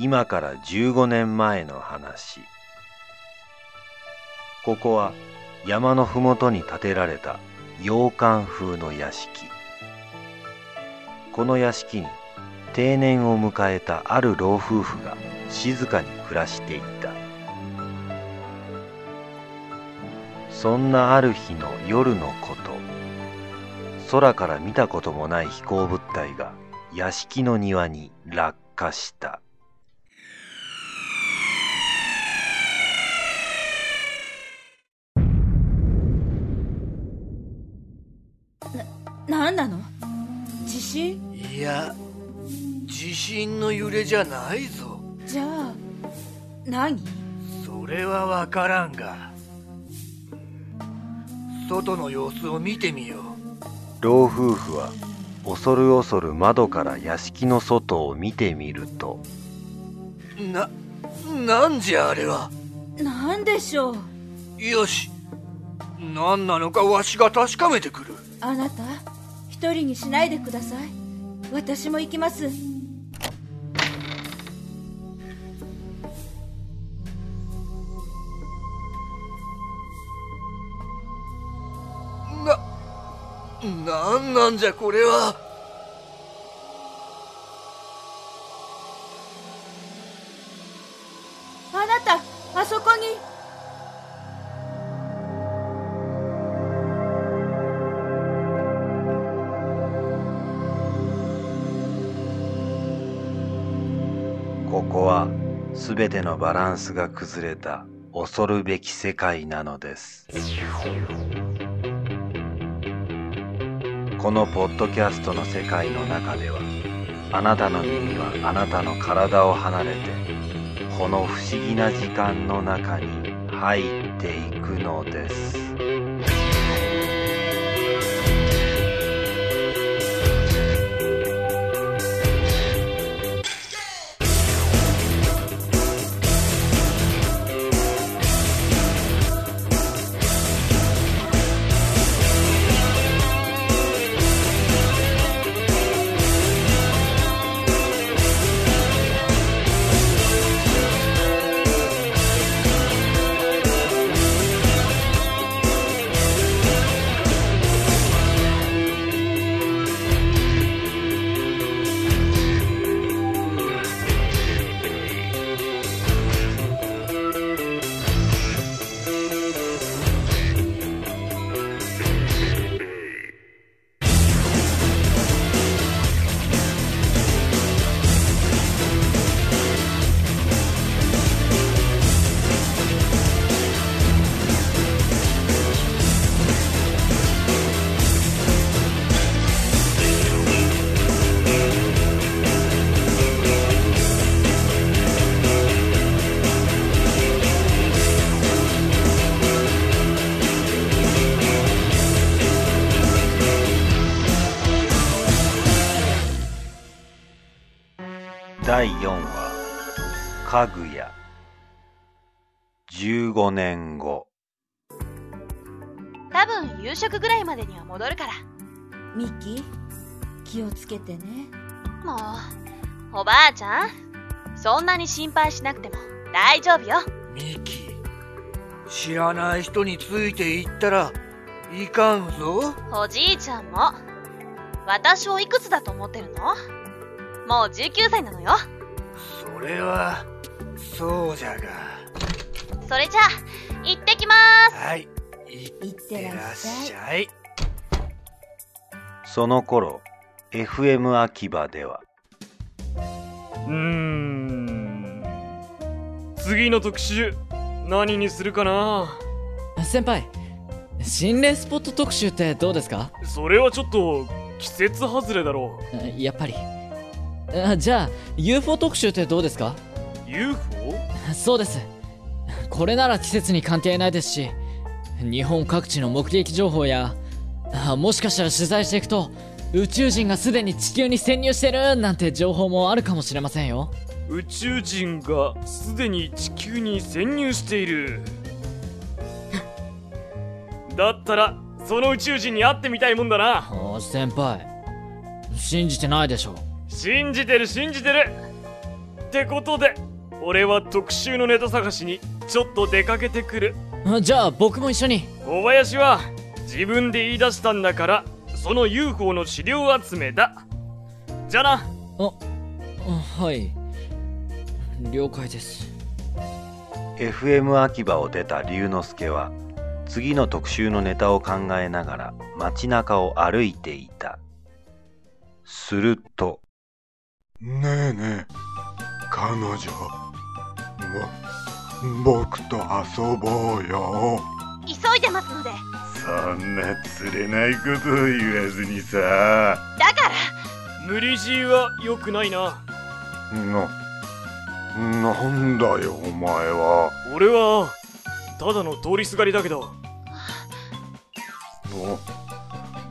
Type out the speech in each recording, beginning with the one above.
今から15年前の話。ここは山のふもとに建てられた洋館風の屋敷。この屋敷に定年を迎えたある老夫婦が静かに暮らしていた。そんなある日の夜のこと空から見たこともない飛行物体が屋敷の庭に落下した。なんなの？地震？いや地震の揺れじゃないぞ。じゃあ何？それは分からんが。外の様子を見てみよう。老夫婦は恐る恐る窓から屋敷の外を見てみると。ななんじゃあれは？なんでしょう？よし。何なのかわしが確かめてくる。あなた？一人にしないでください。私も行きます。ななんなんじゃこれは。ここは全てのバランスが崩れた恐るべき世界なのです。このポッドキャストの世界の中ではあなたの耳はあなたの体を離れてこの不思議な時間の中に入っていくのです。第4話「かぐや」15年後。多分夕食ぐらいまでには戻るから。ミキ気をつけてね。もうおばあちゃん？そんなに心配しなくても大丈夫よ。ミキ知らない人についていったらいかんぞ。おじいちゃんも私をいくつだと思ってるの？もう19歳なのよ。それはそうじゃが。それじゃあ行ってきまーす。はいいってらっしゃい。その頃 FM 秋葉では。うーん。次の特集何にするかな？先輩心霊スポット特集ってどうですか？それはちょっと季節外れだろやっぱりあじゃあ UFO 特集ってどうですか？う UFO? そうです。これなら季節に関係ないですし日本各地の目撃情報やあもしかしたら取材していくと宇宙人がすでに地球に潜入してるなんて情報もあるかもしれませんよ。宇宙人がすでに地球に潜入している。だったらその宇宙人に会ってみたいもんだな。あ先輩。信じてないでしょ信じてる信じてる。ってことで俺は特集のネタ探しにちょっと出かけてくる。あじゃあ僕も一緒に。小林は自分で言い出したんだからその UFO の資料集めだ。じゃあな。ああはい。了解です。FM 秋葉を出た龍之介は次の特集のネタを考えながら街中を歩いていた。するとねえねえ。彼女。ぼ僕と遊ぼうよ。急いでますので。そんな釣れないことを言わずにさ。だから。無理強いは良くないな。ななんだよお前は。俺はただの通りすがりだけど。お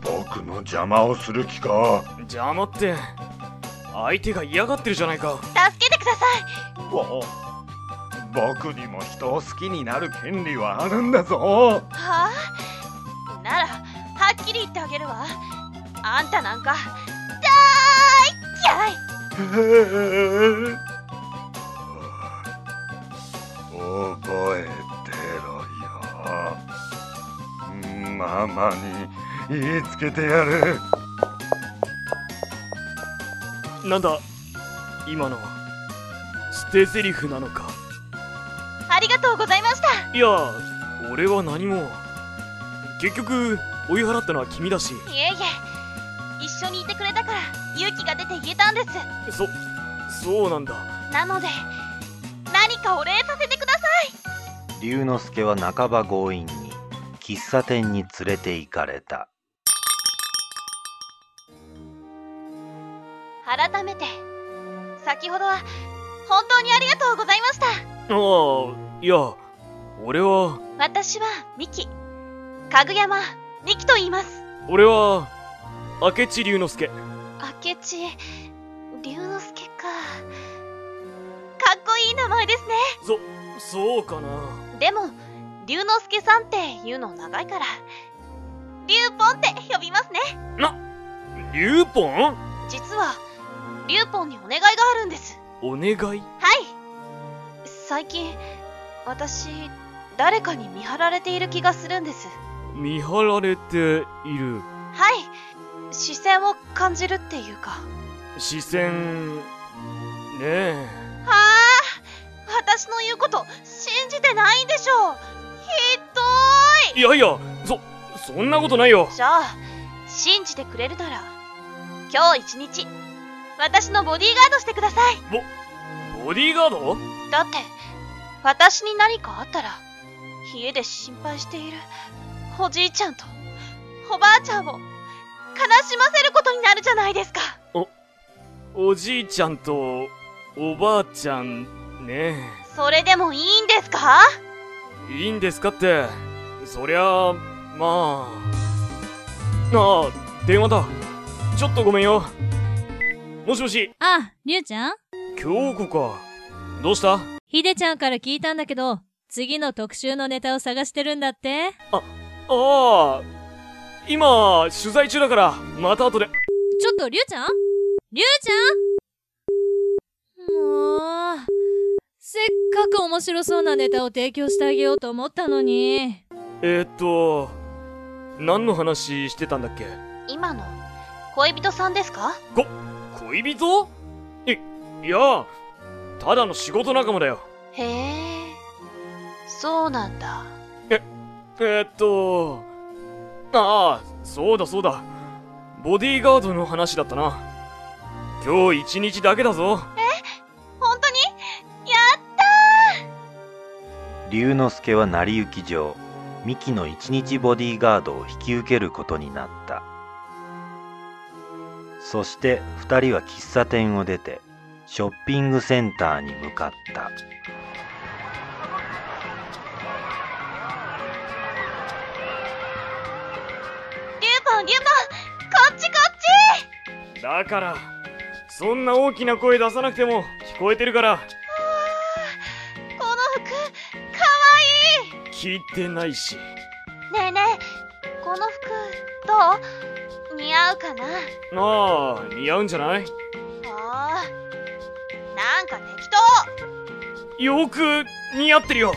僕の邪魔をする気か。邪魔って相手が嫌がってるじゃないか。助けてください。わ僕にも人を好きになる権利はあるんだぞ。はあ？ならはっきり言ってあげるわ。あんたなんか大っ嫌い。覚えてろよ。ママに言いつけてやるなんだ今の捨て台詞なのか。ありがとうございました。いや俺は何も。結局追い払ったのは君だし。いえいえ。一緒にいてくれたから勇気が出て言えたんです。そそうなんだ。なので何かお礼させてください。龍之介は半ば強引に喫茶店に連れて行かれた改めて。先ほどは本当にありがとうございました。ああいや俺は。私はミキかぐやまミキと言います。俺は明智龍之介。明智龍之介か。かっこいい名前ですね。そそうかな。でも龍之介さんっていうの長いから。龍ポンって呼びますね。な龍ポン？実は龍ポンにお願いがあるんです。お願い？はい。最近私誰かに見張られている気がするんです。見張られている？はい。視線を感じるっていうか。視線？ねえ。はあ私の言うこと信じてないんでしょう。ひどい。やいやそそんなことないよ。いじゃあ信じてくれるなら今日一日私のボディーガードしてください。ボディーガード？だって私に何かあったら家で心配しているおじいちゃんとおばあちゃんを悲しませることになるじゃないですか。おじいちゃんとおばあちゃんね。それでもいいんですか？えいいんですかってそりゃあまあ。ああ電話だ。ちょっとごめんよもしもし。あ、りゅうちゃん？京子か。どうした？ひでちゃんから聞いたんだけど、次の特集のネタを探してるんだって。ああ今取材中だからまた後で。ちょっとりゅうちゃん？りゅうちゃん？もう、せっかく面白そうなネタを提供してあげようと思ったのに。えー、っと何の話してたんだっけ？今の。恋人さんですか？こ恋人？いいやただの仕事仲間だよ。へえそうなんだ。えー、っとああそうだそうだ。ボディーガードの話だったな。今日一日だけだぞ。本当に？やった龍之介は成り行き上ミキの一日ボディーガードを引き受けることになったそして二人は喫茶店を出てショッピングセンターに向かった。リュウポンリュウポンこっちこっち！だからそんな大きな声出さなくても聞こえてるから。この服かわいい！聞いてないし。ねえねえこの服どう？似合うかな？ああ似合うんじゃない？ああなんか適当。よーく似合ってるよ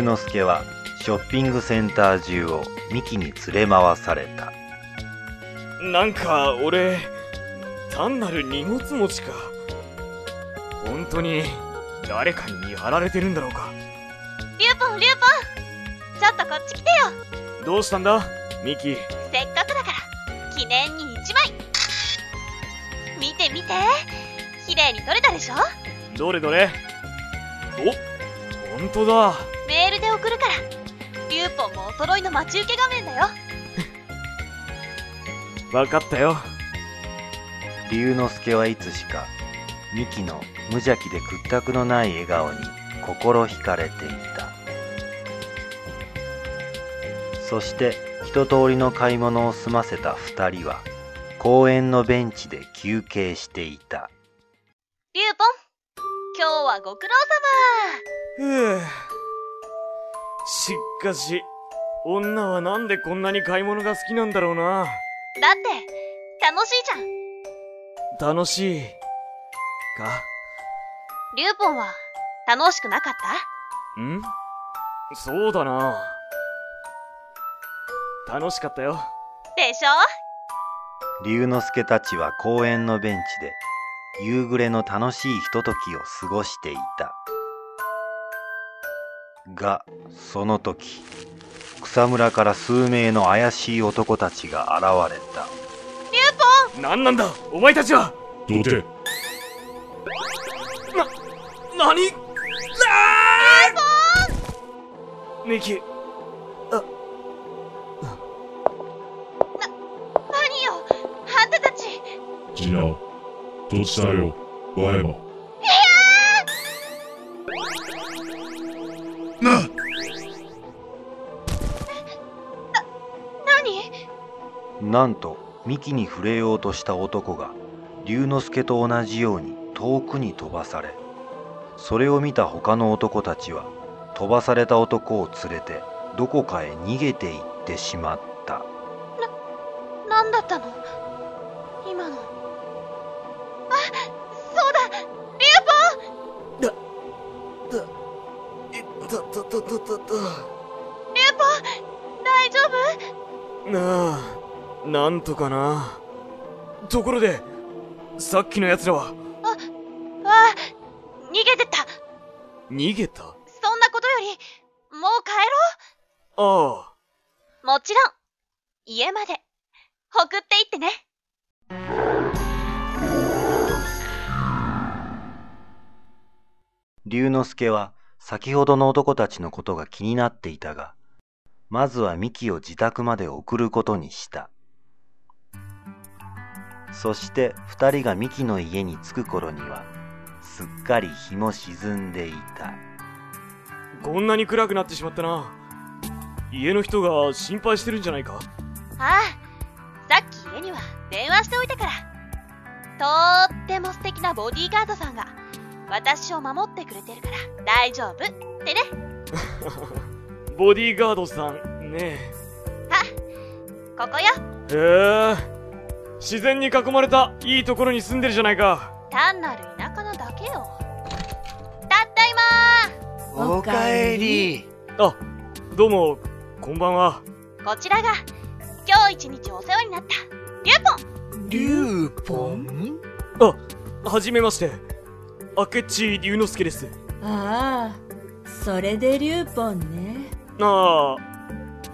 龍之介はショッピングセンター中をミキに連れ回された。なんか俺単なる荷物持ちか。本当に誰かに見張られてるんだろうか。リュポンリュポン。ちょっとこっち来てよ。どうしたんだ？ミキせっかくだから記念に1枚。見て見て。綺麗に撮れたでしょ？どれどれ？お本当だメールで送るから。リュウポンもお揃いの待ち受け画面だよ。分かったよ。龍之介はいつしかミキの無邪気で屈託のない笑顔に心惹かれていた。そして一通りの買い物を済ませた二人は公園のベンチで休憩していた。リュウポン今日はご苦労ふうしっかし女はなんでこんなに買い物が好きなんだろうな。様だって楽しいじゃん。楽しい。か？リュウポンは楽しくなかった？ん？そうだな。楽しかったよ。でしょ？龍之介たちは公園のベンチで夕暮れの楽しいひとときを過ごしていたがその時草むらから数名の怪しい男たちが現れた。リュウポン何なんだ？お前たちは！どてな、なにあーミキ。何よ？あんたたち。ジナどっちだよワエマなんと幹に触れようとした男が龍之介と同じように遠くに飛ばされそれを見た他の男たちは飛ばされた男を連れてどこかへ逃げていってしまった。何だったの？今の。あそうだ！リュウポンだ、え、だ、だ、だ、だ、だ、だ。リュウポン大丈夫？なあなんとかな。ところでさっきの奴らは？ああ逃げてった。逃げた？そんなことよりもう帰ろああ。うもちろん。家まで。送っていってね。龍之介は先ほどの男たちのことが気になっていたがまずはミキを自宅まで送ることにしたそして二人がミキの家に着く頃にはすっかり日も沈んでいた。こんなに暗くなってしまったな。家の人が心配してるんじゃないか。ああさっき家には電話しておいたから。とーっても素敵なボディーガードさんが私を守ってくれてるから大丈夫。ってね。ボディーガードさんね。ここよ。へえ自然に囲まれたいいところに住んでるじゃないか。単なる田舎なだけよ。たったいまおかえり。あどうもこんばんは。ーこちらが今日一日お世話になったリュウポン。リュウポン？あはじめまして。明智龍之介です。ああそれでリュウポンね。ああ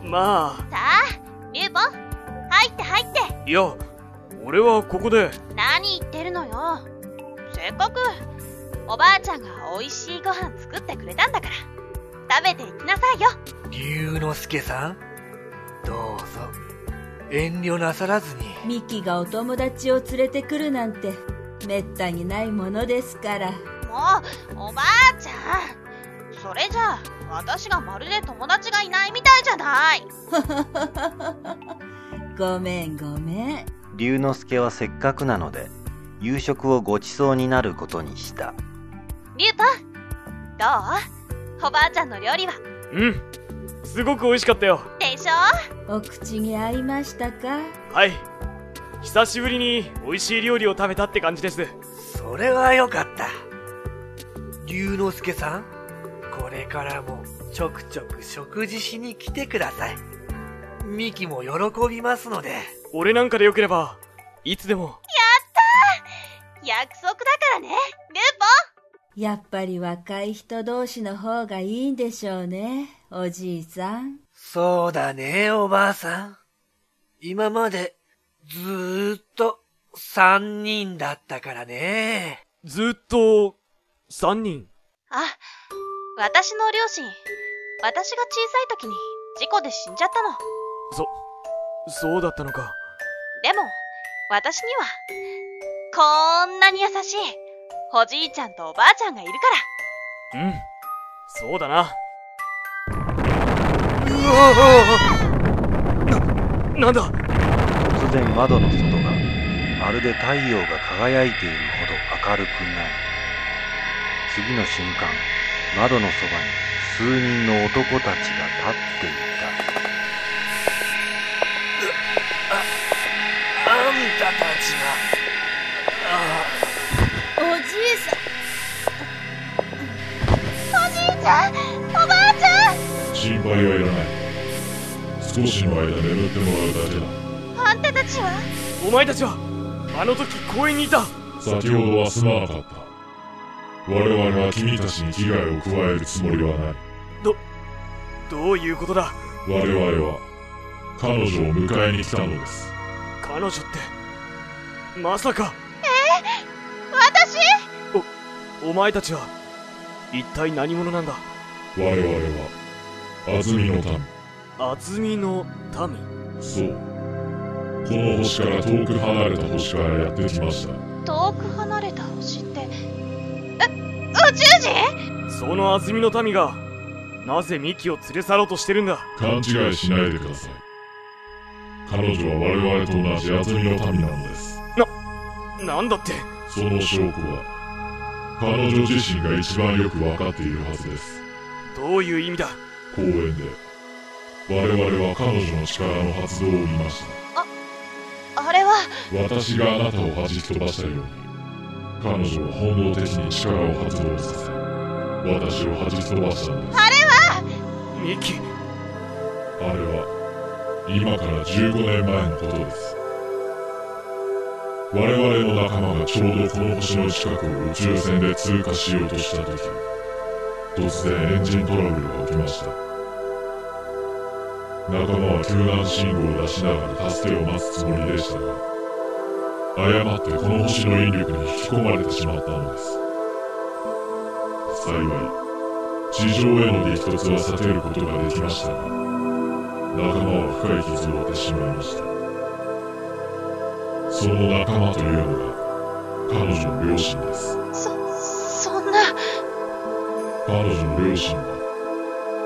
まさあリュウポン。入って入って。あいや俺はここで何言ってるのよせっかくおばあちゃんが美味しいご飯作ってくれたんだから食べていきなさいよ龍之介さん？どうぞ。遠慮なさらずに。ミキがお友達を連れてくるなんてめったにないものですからもおばあちゃん。それじゃあ、私がまるで友達がいないみたいじゃない。ごめんごめん。龍之介はせっかくなので夕食をごちそうになることにしたリュウト、どう？おばあちゃんの料理は？うんすごく美味しかったよでしょ？お口に合いましたか？はい久しぶりに美味しい料理を食べたって感じですそれはよかった。龍之介さん、これからもちょくちょく食事しに来てください。ミキも喜びますので。俺なんかでよければいつでも約束だからね、ルーやっぱり若い人同士の方がいいんでしょうね、おじいさん。そうだね、おばあさん。今までずーっと三人だったからね。ずっと3人ポ。あ、私の両親、私が小さい時に事故で死んじゃったの。そそうだったのかでも、私には、こんなに優しい、おじいちゃんとおばあちゃんがいるから。うん。そうだな。ななんだ？突然窓の外がまるで太陽が輝いているほど明るくなり次の瞬間窓のそばに数人の男たちが立っていあたたちは、おじいさん。おじいちゃん。おばあちゃん。心配はいらない。少しの間眠ってもらうだけだ。あんたたちは？お前たちはあの時公園にいた。先ほどはすまなかった。我々は君たちに危害を加えるつもりはない。どういうことだ？我々は彼女を迎えに来たのです。彼女ってまさか。私？お前たちは一体何者なんだ？我々は安住の民。安住の民。そう。この星から遠く離れた星からやってきました。遠く離れた星って、え、宇宙人？その安住の民がなぜミキを連れ去ろうとしてるんだ？勘違いしないでください。彼女は我々と同じ安住の民なのですなんだって？その証拠は彼女自身が一番よくわかっているはずです。どういう意味だ？公園で。我々は彼女の力の発動を見ました。あれは、私があなたを弾き飛ばしたように彼女は本能的に力を発動させ私を弾き飛ばしたんです。ミキ。あれは今から15年前のことです我々の仲間がちょうどこの星の近くを宇宙船で通過しようとした時突然エンジントラブルが起きました。仲間は救難信号を出しながら助けを待つつもりでしたが誤ってこの星の引力に引き込まれてしまったのです。幸い地上への激突は避けることができましたが仲間は深い傷を負ってしまいました。その仲間というのが彼女の両親です。そ、そんな、彼女の両親は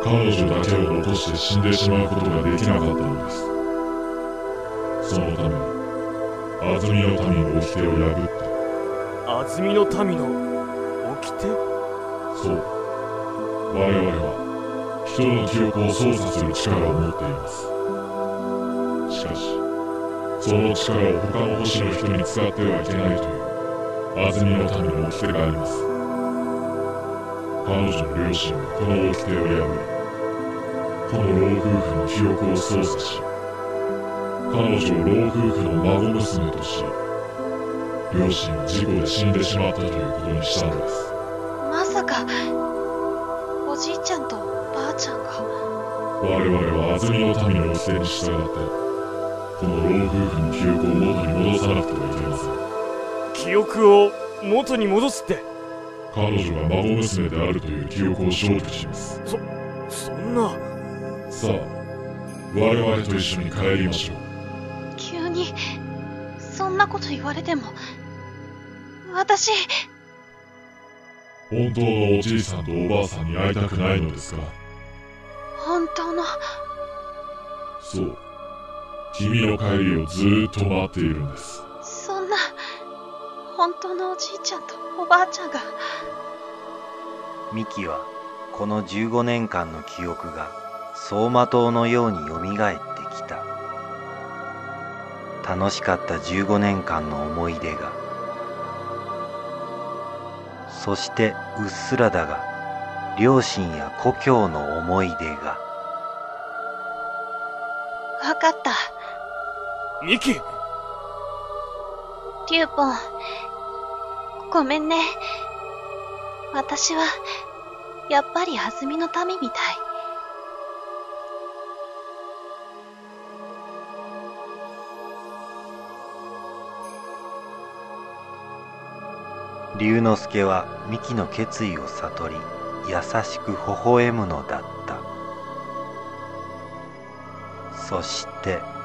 彼女だけを残して死んでしまうことができなかったのです。そのために安住の民の掟を破って。安住の民の掟？そう。我々は人の記憶を操作する力を持っています。しかしその力を他の星の人に使ってはいけないという安住の民の掟があります彼女の両親はこの掟を破りこの老夫婦の記憶を操作し彼女を老夫婦の孫娘とし両親は事故で死んでしまったということにしたのですまさか、おじいちゃんとばあちゃんが。我々は安住の民の掟に従ってこの老夫婦の記憶を元に戻さなくてはいけません。記憶を元に戻すって。彼女が孫娘であるという記憶を消去します。そんな。さあ我々と一緒に帰りましょう。急に、そんなこと言われても。私、本当のおじいさんとおばあさんに会いたくないのですか？本当の。そう君の帰りをずーっと待っているんです。そんな本当のおじいちゃんとおばあちゃんが。ミキはこの15年間の記憶が走馬灯のようによみがえってきた。楽しかった15年間の思い出が。そしてうっすらだが両親や故郷の思い出がミキ。リュウポンごめんね。私はやっぱり弾みの民みたい。龍之介はミキの決意を悟り優しく微笑むのだった。そして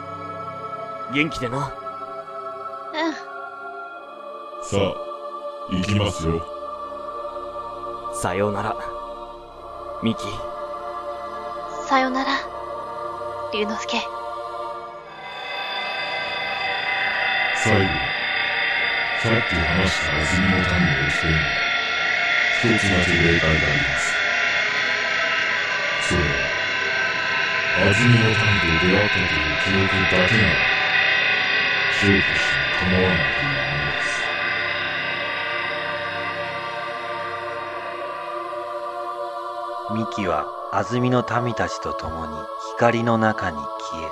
元気でな。うん。さあ行きますよ。さようなら。ミキ。さよなら龍之介。最後さっき話した安住の民の人に一つだけ例外があります。それは安住の民と出会ったという記憶だけなら消去しても構わないというものですミキは安曇の民たちと共に光の中に消え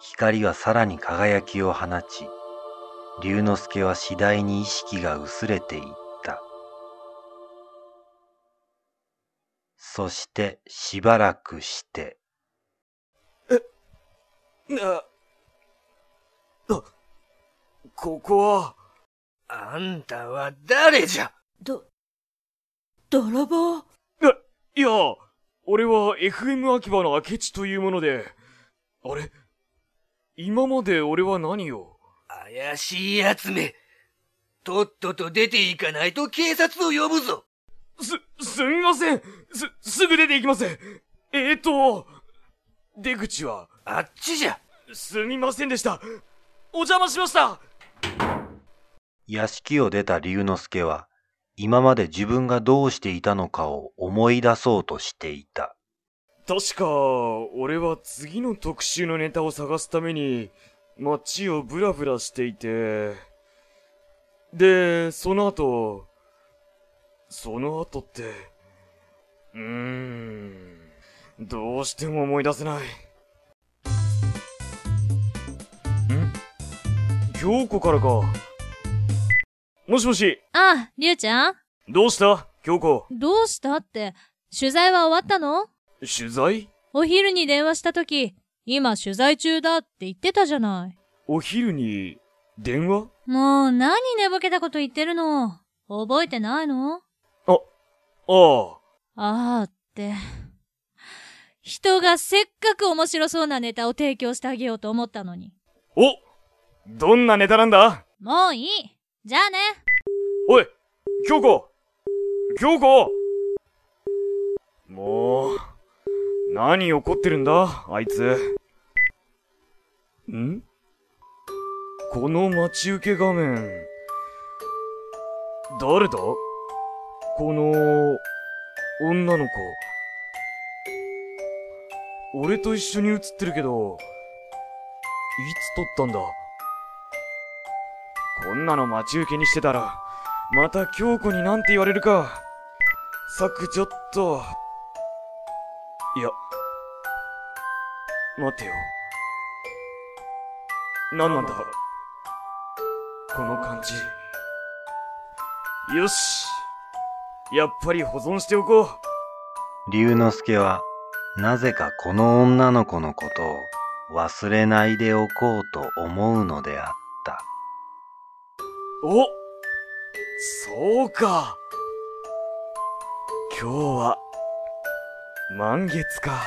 光はさらに輝きを放ち龍之介は次第に意識が薄れていった。そしてしばらくして。えな、あ、ここは、あんたは誰じゃ？ど、泥棒いや、俺は FM 秋葉の明智というもので、あれ？今まで俺は何を？怪しい奴め。とっとと出ていかないと警察を呼ぶぞ。す、すみません。す、すぐ出て行きます。えーと、出口は？あっちじゃ。すみませんでしたお邪魔しました。屋敷を出た龍之介は今まで自分がどうしていたのかを思い出そうとしていた。確か、俺は次の特集のネタを探すために、街をブラブラしていて、で、その後、その後って、うーん、どうしても思い出せない。京子からか。もしもし、あ、りゅうちゃん？どうした？京子。どうしたって、取材は終わったの？取材？お昼に電話した時、今取材中だって言ってたじゃない。お昼に、電話？もう何寝ぼけたこと言ってるの？覚えてないの？あ、ああ。あーって。人がせっかく面白そうなネタを提供してあげようと思ったのに。おどんなネタなんだ？もういい。じゃあね。おい京子京子もう、何怒ってるんだ？あいつ。ん？この待ち受け画面。誰だ？この、女の子。俺と一緒に写ってるけど、いつ撮ったんだ？こんなの待ち受けにしてたら、また京子になんて言われるか。削除っと。いや、待てよ。何なんだ？この感じ。よし。やっぱり保存しておこう。龍之介はなぜかこの女の子のことを忘れないでおこうと思うのであったおそうか。今日は、満月か。